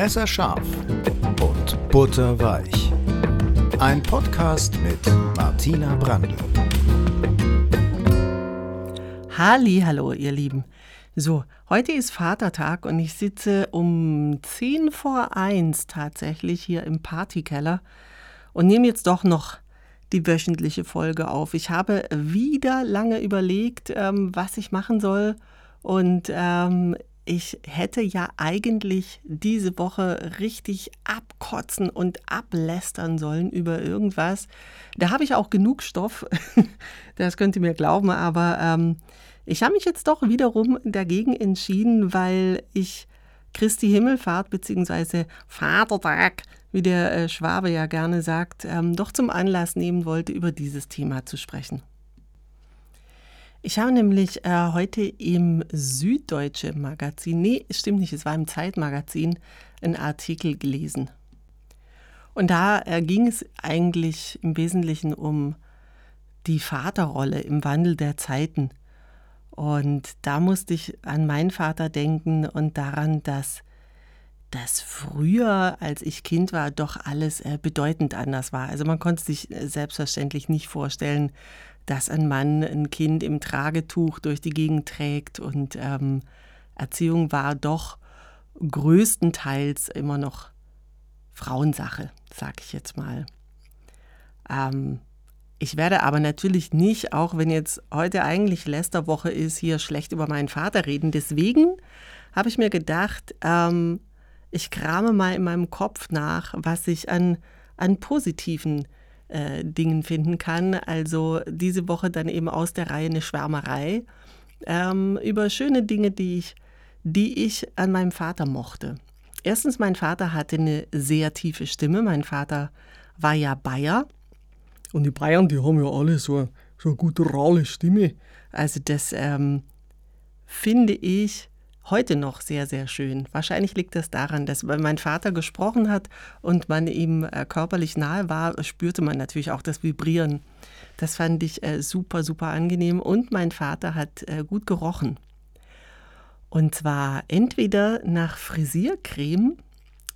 Messerscharf und butterweich. Ein Podcast mit Martina Brandl. Halli, hallo, ihr Lieben. So, heute ist Vatertag und ich sitze um 10 vor 1 tatsächlich hier im Partykeller und nehme jetzt doch noch die wöchentliche Folge auf. Ich habe wieder lange überlegt, ähm, was ich machen soll und ähm, ich hätte ja eigentlich diese Woche richtig abkotzen und ablästern sollen über irgendwas. Da habe ich auch genug Stoff, das könnt ihr mir glauben, aber ähm, ich habe mich jetzt doch wiederum dagegen entschieden, weil ich Christi Himmelfahrt bzw. Vatertag, wie der äh, Schwabe ja gerne sagt, ähm, doch zum Anlass nehmen wollte, über dieses Thema zu sprechen. Ich habe nämlich äh, heute im Süddeutsche Magazin, nee, stimmt nicht, es war im Zeitmagazin, einen Artikel gelesen. Und da äh, ging es eigentlich im Wesentlichen um die Vaterrolle im Wandel der Zeiten. Und da musste ich an meinen Vater denken und daran, dass das früher, als ich Kind war, doch alles äh, bedeutend anders war. Also man konnte sich äh, selbstverständlich nicht vorstellen, dass ein Mann ein Kind im Tragetuch durch die Gegend trägt und ähm, Erziehung war doch größtenteils immer noch Frauensache, sag ich jetzt mal. Ähm, ich werde aber natürlich nicht, auch wenn jetzt heute eigentlich Lästerwoche ist, hier schlecht über meinen Vater reden. Deswegen habe ich mir gedacht, ähm, ich krame mal in meinem Kopf nach, was ich an, an positiven äh, Dingen finden kann. Also diese Woche dann eben aus der Reihe eine Schwärmerei ähm, über schöne Dinge, die ich, die ich an meinem Vater mochte. Erstens, mein Vater hatte eine sehr tiefe Stimme. Mein Vater war ja Bayer. Und die Bayern, die haben ja alle so, so eine gutturale Stimme. Also das ähm, finde ich heute noch sehr, sehr schön. Wahrscheinlich liegt das daran, dass wenn mein Vater gesprochen hat und man ihm äh, körperlich nahe war, spürte man natürlich auch das Vibrieren. Das fand ich äh, super, super angenehm und mein Vater hat äh, gut gerochen. Und zwar entweder nach Frisiercreme,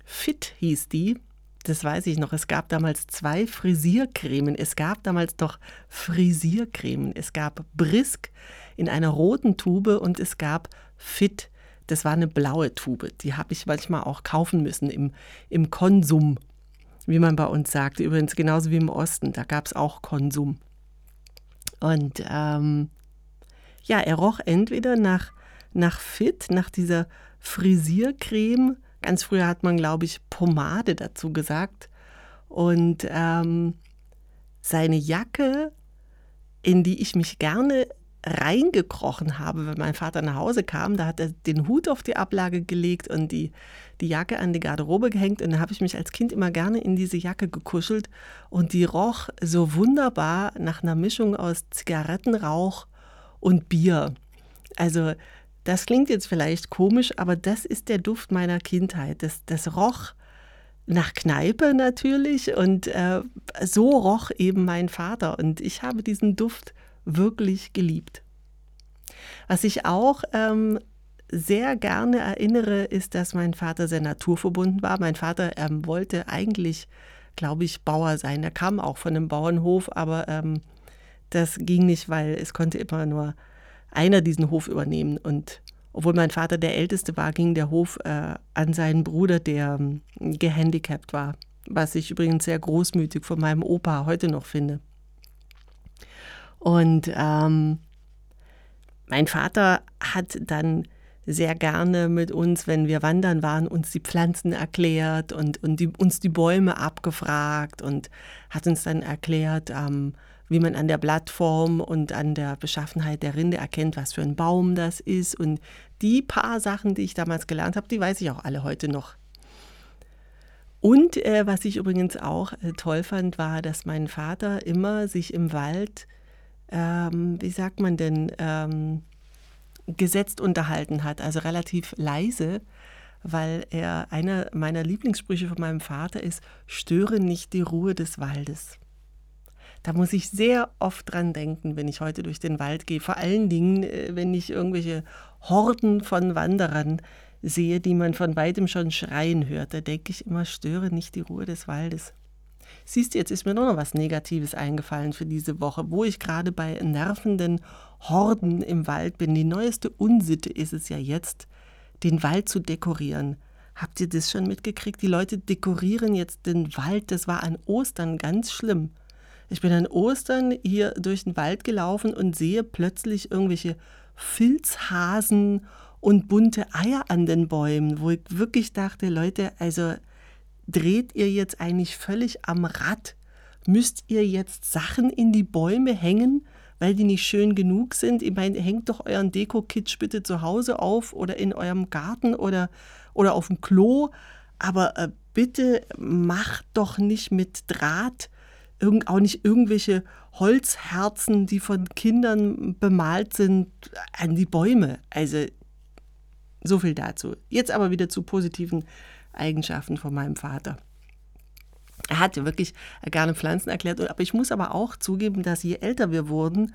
Fit hieß die, das weiß ich noch. Es gab damals zwei Frisiercremen. Es gab damals doch Frisiercremen. Es gab Brisk in einer roten Tube und es gab Fit das war eine blaue Tube. Die habe ich manchmal auch kaufen müssen im, im Konsum, wie man bei uns sagte. Übrigens genauso wie im Osten, da gab es auch Konsum. Und ähm, ja, er roch entweder nach, nach Fit, nach dieser Frisiercreme. Ganz früher hat man, glaube ich, Pomade dazu gesagt. Und ähm, seine Jacke, in die ich mich gerne reingekrochen habe, wenn mein Vater nach Hause kam. Da hat er den Hut auf die Ablage gelegt und die, die Jacke an die Garderobe gehängt. Und da habe ich mich als Kind immer gerne in diese Jacke gekuschelt. Und die roch so wunderbar nach einer Mischung aus Zigarettenrauch und Bier. Also das klingt jetzt vielleicht komisch, aber das ist der Duft meiner Kindheit. Das, das roch nach Kneipe natürlich und äh, so roch eben mein Vater. Und ich habe diesen Duft wirklich geliebt. Was ich auch ähm, sehr gerne erinnere, ist, dass mein Vater sehr naturverbunden war. Mein Vater ähm, wollte eigentlich, glaube ich, Bauer sein. Er kam auch von einem Bauernhof, aber ähm, das ging nicht, weil es konnte immer nur einer diesen Hof übernehmen. Und obwohl mein Vater der Älteste war, ging der Hof äh, an seinen Bruder, der ähm, gehandicapt war. Was ich übrigens sehr großmütig von meinem Opa heute noch finde. Und ähm, mein Vater hat dann sehr gerne mit uns, wenn wir wandern waren, uns die Pflanzen erklärt und, und die, uns die Bäume abgefragt und hat uns dann erklärt, ähm, wie man an der Blattform und an der Beschaffenheit der Rinde erkennt, was für ein Baum das ist. Und die paar Sachen, die ich damals gelernt habe, die weiß ich auch alle heute noch. Und äh, was ich übrigens auch äh, toll fand, war, dass mein Vater immer sich im Wald ähm, wie sagt man denn, ähm, gesetzt unterhalten hat, also relativ leise, weil er einer meiner Lieblingssprüche von meinem Vater ist, störe nicht die Ruhe des Waldes. Da muss ich sehr oft dran denken, wenn ich heute durch den Wald gehe. Vor allen Dingen, äh, wenn ich irgendwelche Horden von Wanderern sehe, die man von weitem schon schreien hört. Da denke ich immer, störe nicht die Ruhe des Waldes. Siehst du, jetzt ist mir nur noch was Negatives eingefallen für diese Woche, wo ich gerade bei nervenden Horden im Wald bin. Die neueste Unsitte ist es ja jetzt, den Wald zu dekorieren. Habt ihr das schon mitgekriegt? Die Leute dekorieren jetzt den Wald. Das war an Ostern ganz schlimm. Ich bin an Ostern hier durch den Wald gelaufen und sehe plötzlich irgendwelche Filzhasen und bunte Eier an den Bäumen, wo ich wirklich dachte, Leute, also dreht ihr jetzt eigentlich völlig am Rad? Müsst ihr jetzt Sachen in die Bäume hängen, weil die nicht schön genug sind? Ich meine, hängt doch euren Deko-Kitsch bitte zu Hause auf oder in eurem Garten oder, oder auf dem Klo. Aber äh, bitte macht doch nicht mit Draht auch nicht irgendwelche Holzherzen, die von Kindern bemalt sind, an die Bäume. Also so viel dazu. Jetzt aber wieder zu positiven Eigenschaften von meinem Vater. Er hat ja wirklich gerne Pflanzen erklärt, aber ich muss aber auch zugeben, dass je älter wir wurden,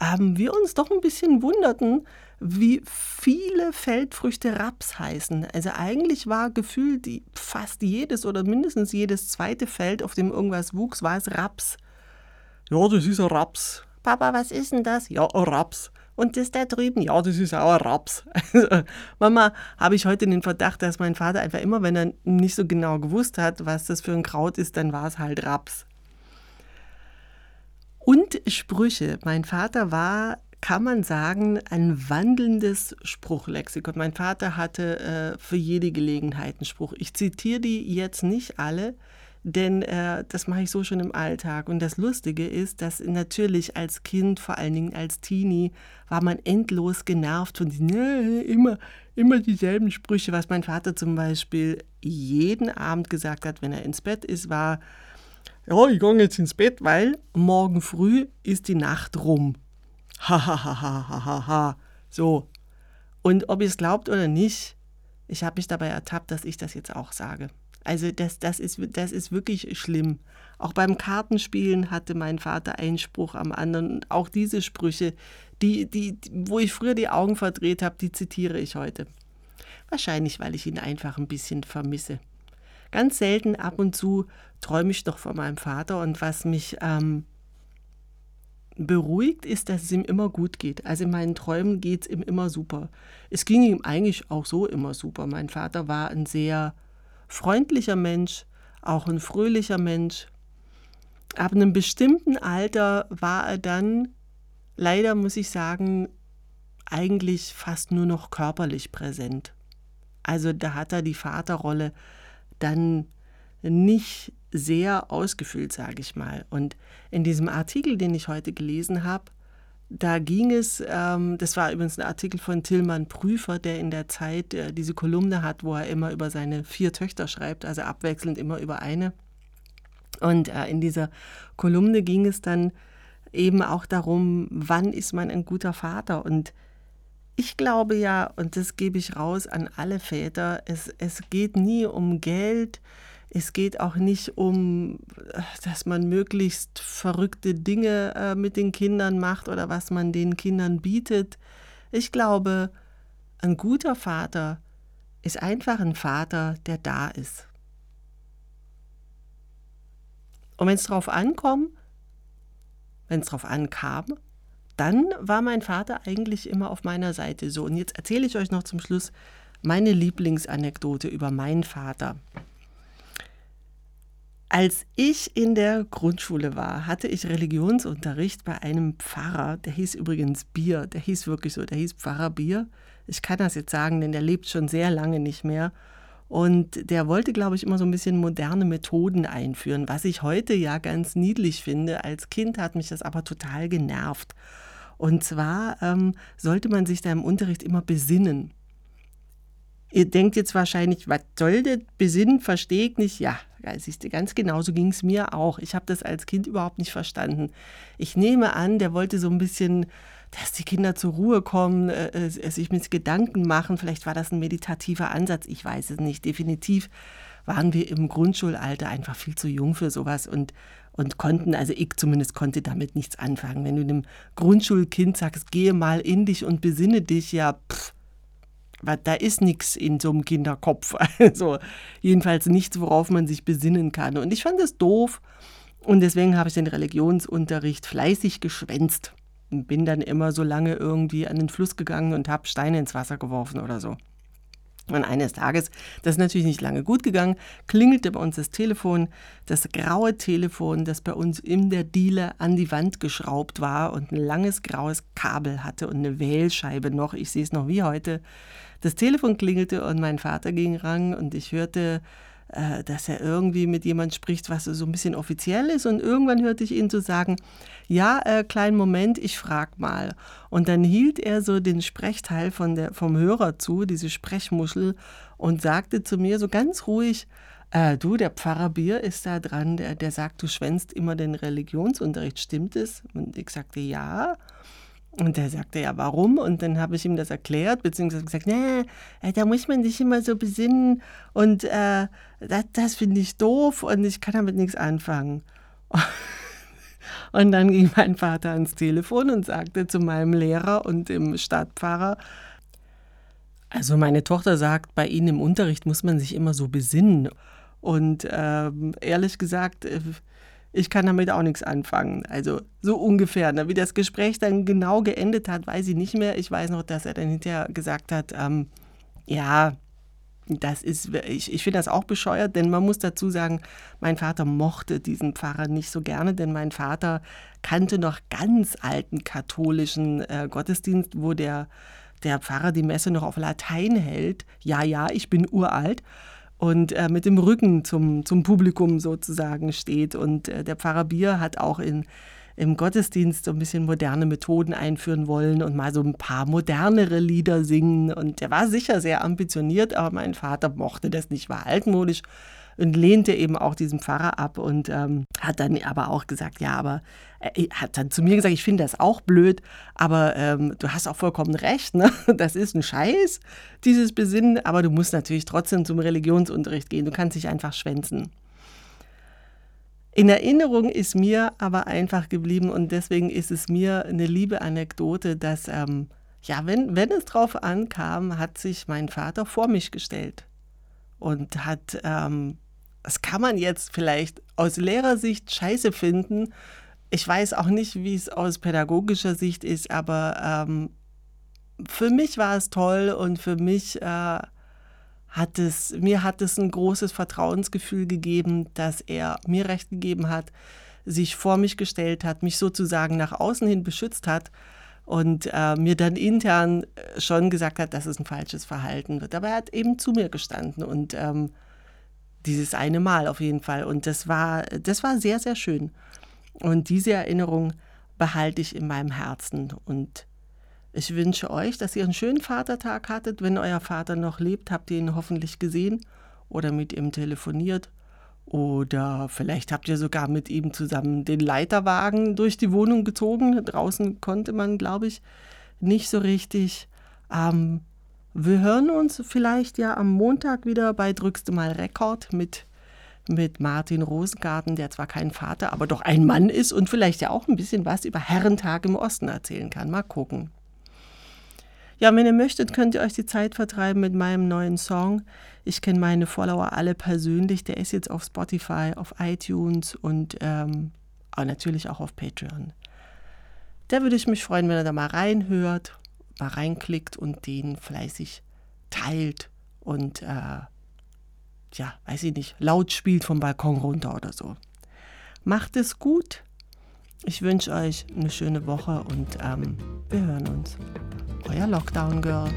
ähm, wir uns doch ein bisschen wunderten, wie viele Feldfrüchte Raps heißen. Also eigentlich war gefühlt fast jedes oder mindestens jedes zweite Feld, auf dem irgendwas wuchs, war es Raps. Ja, das ist ein Raps. Papa, was ist denn das? Ja, ein Raps. Und das da drüben? Ja, das ist auch Raps. Also, Mama, habe ich heute den Verdacht, dass mein Vater einfach immer, wenn er nicht so genau gewusst hat, was das für ein Kraut ist, dann war es halt Raps. Und Sprüche. Mein Vater war, kann man sagen, ein wandelndes Spruchlexikon. Mein Vater hatte äh, für jede Gelegenheit einen Spruch. Ich zitiere die jetzt nicht alle, denn äh, das mache ich so schon im Alltag. Und das Lustige ist, dass natürlich als Kind, vor allen Dingen als Teenie, war man endlos genervt von äh, immer, immer dieselben Sprüche. Was mein Vater zum Beispiel jeden Abend gesagt hat, wenn er ins Bett ist, war, ja, ich gehe jetzt ins Bett, weil morgen früh ist die Nacht rum. Ha, ha, ha, ha, ha, ha. So. Und ob ihr es glaubt oder nicht, ich habe mich dabei ertappt, dass ich das jetzt auch sage. Also das, das, ist, das ist wirklich schlimm. Auch beim Kartenspielen hatte mein Vater einen Spruch am anderen. auch diese Sprüche, die, die, wo ich früher die Augen verdreht habe, die zitiere ich heute. Wahrscheinlich, weil ich ihn einfach ein bisschen vermisse. Ganz selten ab und zu träume ich doch von meinem Vater und was mich ähm, beruhigt, ist, dass es ihm immer gut geht. Also in meinen Träumen geht es ihm immer super. Es ging ihm eigentlich auch so immer super. Mein Vater war ein sehr freundlicher Mensch, auch ein fröhlicher Mensch. Ab einem bestimmten Alter war er dann, leider muss ich sagen, eigentlich fast nur noch körperlich präsent. Also da hat er die Vaterrolle dann nicht sehr ausgefüllt, sage ich mal. Und in diesem Artikel, den ich heute gelesen habe, da ging es, ähm, das war übrigens ein Artikel von Tillmann Prüfer, der in der Zeit äh, diese Kolumne hat, wo er immer über seine vier Töchter schreibt, also abwechselnd immer über eine. Und äh, in dieser Kolumne ging es dann eben auch darum, wann ist man ein guter Vater? Und ich glaube ja, und das gebe ich raus an alle Väter, es, es geht nie um Geld, es geht auch nicht um, dass man möglichst verrückte Dinge äh, mit den Kindern macht oder was man den Kindern bietet. Ich glaube, ein guter Vater ist einfach ein Vater, der da ist. Und wenn es darauf ankommt, wenn es darauf ankam, dann war mein Vater eigentlich immer auf meiner Seite. So, und jetzt erzähle ich euch noch zum Schluss meine Lieblingsanekdote über meinen Vater. Als ich in der Grundschule war, hatte ich Religionsunterricht bei einem Pfarrer, der hieß übrigens Bier, der hieß wirklich so, der hieß Pfarrer Bier. Ich kann das jetzt sagen, denn der lebt schon sehr lange nicht mehr. Und der wollte, glaube ich, immer so ein bisschen moderne Methoden einführen, was ich heute ja ganz niedlich finde. Als Kind hat mich das aber total genervt. Und zwar ähm, sollte man sich da im Unterricht immer besinnen. Ihr denkt jetzt wahrscheinlich, was soll das Besinnen, verstehe ich nicht. Ja, siehst du, ganz genauso ging es mir auch. Ich habe das als Kind überhaupt nicht verstanden. Ich nehme an, der wollte so ein bisschen dass die Kinder zur Ruhe kommen, äh, äh, sich mit Gedanken machen. Vielleicht war das ein meditativer Ansatz, ich weiß es nicht. Definitiv waren wir im Grundschulalter einfach viel zu jung für sowas und, und konnten, also ich zumindest konnte damit nichts anfangen. Wenn du einem Grundschulkind sagst, gehe mal in dich und besinne dich, ja, pff, da ist nichts in so einem Kinderkopf. Also jedenfalls nichts, worauf man sich besinnen kann. Und ich fand das doof. Und deswegen habe ich den Religionsunterricht fleißig geschwänzt. Und bin dann immer so lange irgendwie an den Fluss gegangen und habe Steine ins Wasser geworfen oder so. Und eines Tages, das ist natürlich nicht lange gut gegangen, klingelte bei uns das Telefon, das graue Telefon, das bei uns in der Diele an die Wand geschraubt war und ein langes graues Kabel hatte und eine Wählscheibe noch. Ich sehe es noch wie heute. Das Telefon klingelte und mein Vater ging ran und ich hörte äh, dass er irgendwie mit jemand spricht, was so ein bisschen offiziell ist. Und irgendwann hörte ich ihn so sagen, ja, äh, kleinen Moment, ich frag mal. Und dann hielt er so den Sprechteil von der, vom Hörer zu, diese Sprechmuschel, und sagte zu mir so ganz ruhig, äh, du, der Pfarrer Bier ist da dran, der, der sagt, du schwänzt immer den Religionsunterricht, stimmt es? Und ich sagte, ja. Und er sagte, ja, warum? Und dann habe ich ihm das erklärt, beziehungsweise gesagt, nee, äh, da muss man sich immer so besinnen und äh, das, das finde ich doof und ich kann damit nichts anfangen. Und dann ging mein Vater ans Telefon und sagte zu meinem Lehrer und dem Stadtpfarrer, also meine Tochter sagt, bei Ihnen im Unterricht muss man sich immer so besinnen. Und ähm, ehrlich gesagt, äh, ich kann damit auch nichts anfangen. Also so ungefähr. Ne? Wie das Gespräch dann genau geendet hat, weiß ich nicht mehr. Ich weiß noch, dass er dann hinterher gesagt hat, ähm, ja, das ist, ich, ich finde das auch bescheuert, denn man muss dazu sagen, mein Vater mochte diesen Pfarrer nicht so gerne, denn mein Vater kannte noch ganz alten katholischen äh, Gottesdienst, wo der, der Pfarrer die Messe noch auf Latein hält. Ja, ja, ich bin uralt und äh, mit dem Rücken zum, zum Publikum sozusagen steht. Und äh, der Pfarrer Bier hat auch in, im Gottesdienst so ein bisschen moderne Methoden einführen wollen und mal so ein paar modernere Lieder singen. Und der war sicher sehr ambitioniert, aber mein Vater mochte das nicht, war altmodisch und lehnte eben auch diesen Pfarrer ab und ähm, hat dann aber auch gesagt, ja, aber er hat dann zu mir gesagt, ich finde das auch blöd, aber ähm, du hast auch vollkommen recht, ne? das ist ein Scheiß, dieses Besinnen, aber du musst natürlich trotzdem zum Religionsunterricht gehen, du kannst dich einfach schwänzen. In Erinnerung ist mir aber einfach geblieben und deswegen ist es mir eine liebe Anekdote, dass, ähm, ja, wenn, wenn es drauf ankam, hat sich mein Vater vor mich gestellt und hat ähm, das kann man jetzt vielleicht aus Lehrersicht scheiße finden. Ich weiß auch nicht, wie es aus pädagogischer Sicht ist, aber ähm, für mich war es toll und für mich äh, hat es, mir hat es ein großes Vertrauensgefühl gegeben, dass er mir recht gegeben hat, sich vor mich gestellt hat, mich sozusagen nach außen hin beschützt hat und äh, mir dann intern schon gesagt hat, dass es ein falsches Verhalten wird. Aber er hat eben zu mir gestanden und ähm, dieses eine Mal auf jeden Fall. Und das war, das war sehr, sehr schön. Und diese Erinnerung behalte ich in meinem Herzen. Und ich wünsche euch, dass ihr einen schönen Vatertag hattet. Wenn euer Vater noch lebt, habt ihr ihn hoffentlich gesehen oder mit ihm telefoniert. Oder vielleicht habt ihr sogar mit ihm zusammen den Leiterwagen durch die Wohnung gezogen. Draußen konnte man, glaube ich, nicht so richtig. Ähm, wir hören uns vielleicht ja am Montag wieder bei Drückst du mal Rekord mit, mit Martin Rosengarten, der zwar kein Vater, aber doch ein Mann ist und vielleicht ja auch ein bisschen was über Herrentag im Osten erzählen kann. Mal gucken. Ja, wenn ihr möchtet, könnt ihr euch die Zeit vertreiben mit meinem neuen Song. Ich kenne meine Follower alle persönlich. Der ist jetzt auf Spotify, auf iTunes und ähm, natürlich auch auf Patreon. Da würde ich mich freuen, wenn ihr da mal reinhört mal reinklickt und den fleißig teilt und äh, ja, weiß ich nicht, laut spielt vom Balkon runter oder so. Macht es gut. Ich wünsche euch eine schöne Woche und ähm, wir hören uns euer Lockdown Girl.